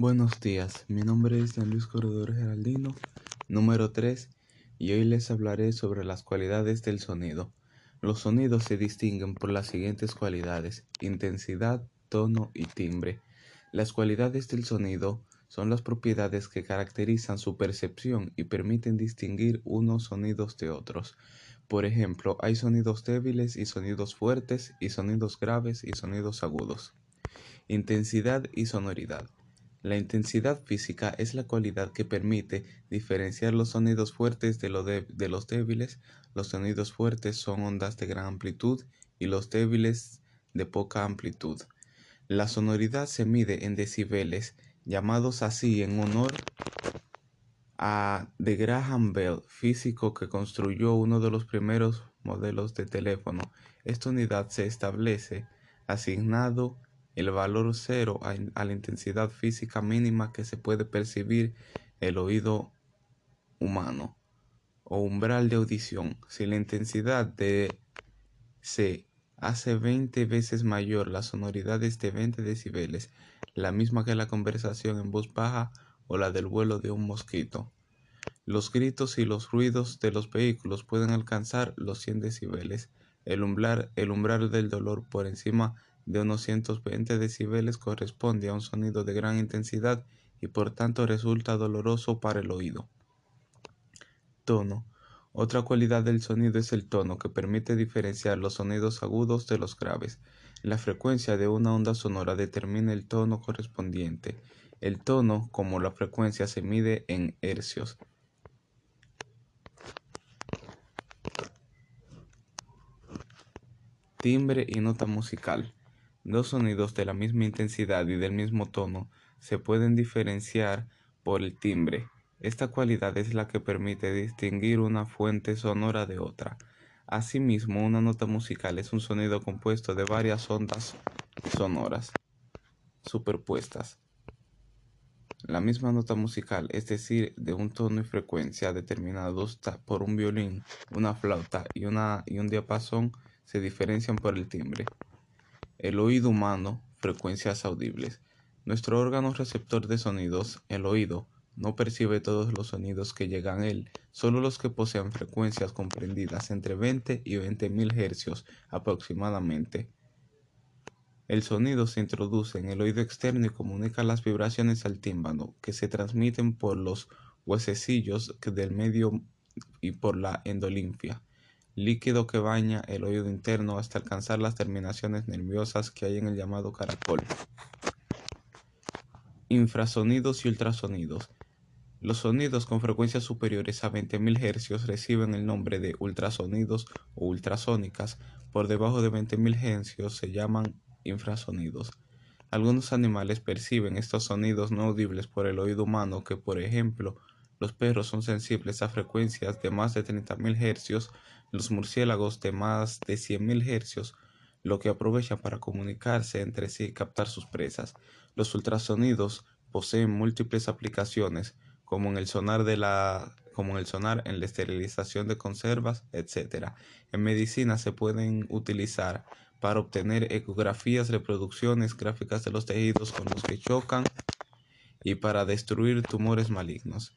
Buenos días, mi nombre es Luis Corredor Geraldino, número 3, y hoy les hablaré sobre las cualidades del sonido. Los sonidos se distinguen por las siguientes cualidades, intensidad, tono y timbre. Las cualidades del sonido son las propiedades que caracterizan su percepción y permiten distinguir unos sonidos de otros. Por ejemplo, hay sonidos débiles y sonidos fuertes y sonidos graves y sonidos agudos. Intensidad y sonoridad. La intensidad física es la cualidad que permite diferenciar los sonidos fuertes de, los débiles. Los sonidos fuertes son ondas de gran amplitud y los débiles de poca amplitud. La sonoridad se mide en decibeles, llamados así en honor a de Graham Bell, físico que construyó uno de los primeros modelos de teléfono. Esta unidad se establece asignado el valor cero a, la intensidad física mínima que se puede percibir el oído humano o umbral de audición. Si la intensidad de C hace 20 veces mayor, la sonoridad es de 20 decibeles, la misma que la conversación en voz baja o la del vuelo de un mosquito. Los gritos y los ruidos de los vehículos pueden alcanzar los 100 decibeles. El umbral, el umbral del dolor por encima de unos 120 decibeles corresponde a un sonido de gran intensidad y por tanto resulta doloroso para el oído. Tono. Otra cualidad del sonido es el tono, que permite diferenciar los sonidos agudos de los graves. La frecuencia de una onda sonora determina el tono correspondiente. El tono, como la frecuencia, se mide en hercios. Timbre y nota musical. Dos sonidos de la misma intensidad y del mismo tono se pueden diferenciar por el timbre. Esta cualidad es la que permite distinguir una fuente sonora de otra. Asimismo, una nota musical es un sonido compuesto de varias ondas sonoras superpuestas. La misma nota musical, es decir, de un tono y frecuencia determinados por un violín, una flauta y, un diapasón, se diferencian por el timbre. El oído humano, frecuencias audibles. Nuestro órgano receptor de sonidos, el oído, no percibe todos los sonidos que llegan a él, solo los que posean frecuencias comprendidas entre 20 y 20 mil hercios aproximadamente. El sonido se introduce en el oído externo y comunica las vibraciones al tímpano, que se transmiten por los huesecillos del medio y por la endolinfia líquido que baña el oído interno hasta alcanzar las terminaciones nerviosas que hay en el llamado caracol. Infrasonidos y ultrasonidos. Los sonidos con frecuencias superiores a 20.000 Hz reciben el nombre de ultrasonidos o ultrasónicas. Por debajo de 20.000 Hz se llaman infrasonidos. Algunos animales perciben estos sonidos no audibles por el oído humano que, por ejemplo, los perros son sensibles a frecuencias de más de 30.000 Hz, los murciélagos de más de 100.000 Hz, lo que aprovechan para comunicarse entre sí y captar sus presas. Los ultrasonidos poseen múltiples aplicaciones, como en el sonar de la como en el sonar en la esterilización de conservas, etc. En medicina se pueden utilizar para obtener ecografías, reproducciones gráficas de los tejidos con los que chocan y para destruir tumores malignos.